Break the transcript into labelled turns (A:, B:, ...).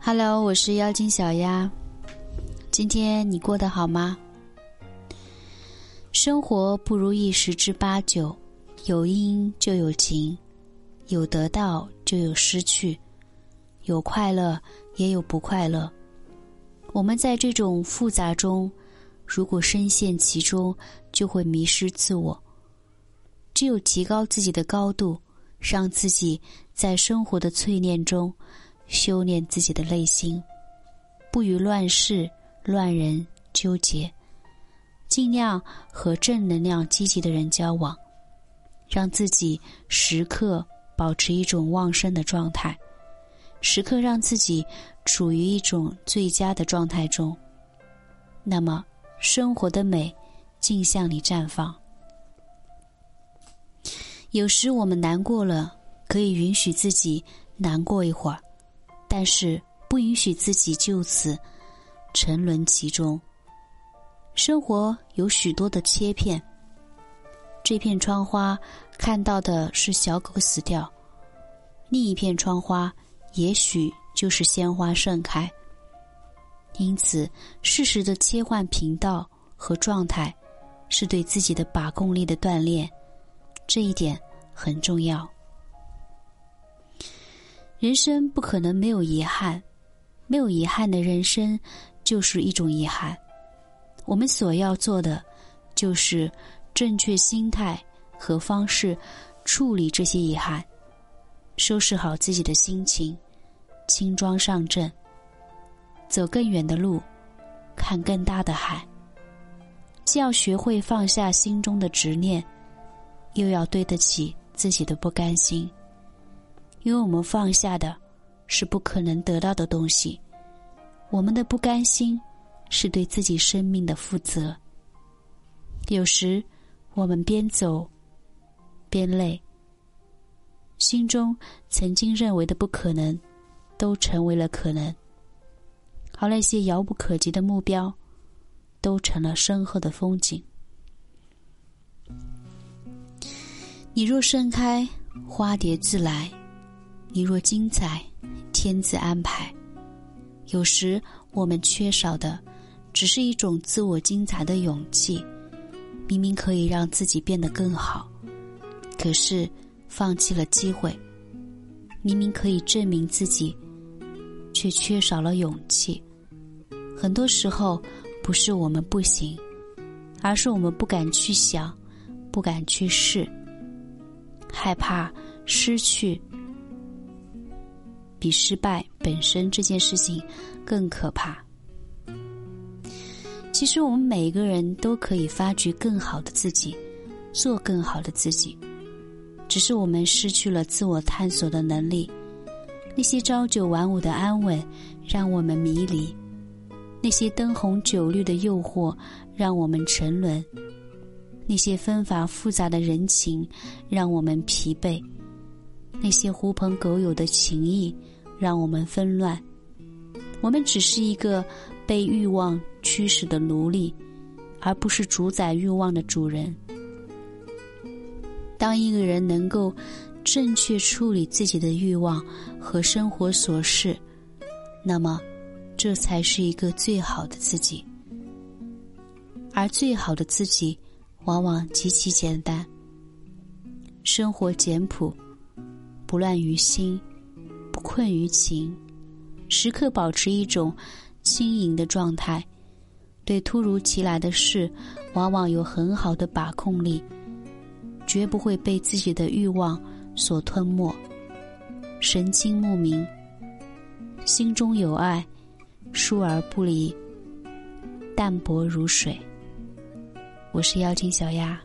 A: Hello，我是妖精小鸭。今天你过得好吗？生活不如意十之八九，有因就有晴，有得到就有失去，有快乐也有不快乐。我们在这种复杂中，如果深陷其中，就会迷失自我。只有提高自己的高度，让自己在生活的淬炼中。修炼自己的内心，不与乱世乱人纠结，尽量和正能量积极的人交往，让自己时刻保持一种旺盛的状态，时刻让自己处于一种最佳的状态中。那么，生活的美尽向你绽放。有时我们难过了，可以允许自己难过一会儿。但是不允许自己就此沉沦其中。生活有许多的切片，这片窗花看到的是小狗死掉，另一片窗花也许就是鲜花盛开。因此，适时的切换频道和状态，是对自己的把控力的锻炼，这一点很重要。人生不可能没有遗憾，没有遗憾的人生就是一种遗憾。我们所要做的，就是正确心态和方式处理这些遗憾，收拾好自己的心情，轻装上阵，走更远的路，看更大的海。既要学会放下心中的执念，又要对得起自己的不甘心。因为我们放下的，是不可能得到的东西；我们的不甘心，是对自己生命的负责。有时，我们边走，边累，心中曾经认为的不可能，都成为了可能；而那些遥不可及的目标，都成了身后的风景。你若盛开，花蝶自来。你若精彩，天自安排。有时我们缺少的，只是一种自我精彩的勇气。明明可以让自己变得更好，可是放弃了机会。明明可以证明自己，却缺少了勇气。很多时候，不是我们不行，而是我们不敢去想，不敢去试，害怕失去。比失败本身这件事情更可怕。其实我们每个人都可以发掘更好的自己，做更好的自己，只是我们失去了自我探索的能力。那些朝九晚五的安稳让我们迷离，那些灯红酒绿的诱惑让我们沉沦，那些纷繁复杂的人情让我们疲惫，那些狐朋狗友的情谊。让我们纷乱，我们只是一个被欲望驱使的奴隶，而不是主宰欲望的主人。当一个人能够正确处理自己的欲望和生活琐事，那么这才是一个最好的自己。而最好的自己，往往极其简单，生活简朴，不乱于心。不困于情，时刻保持一种轻盈的状态，对突如其来的事，往往有很好的把控力，绝不会被自己的欲望所吞没。神清目明，心中有爱，疏而不离，淡泊如水。我是妖精小丫。